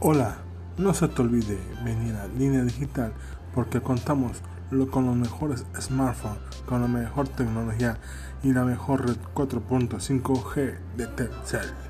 Hola, no se te olvide venir a Línea Digital porque contamos con los mejores smartphones, con la mejor tecnología y la mejor red 4.5G de Telcel.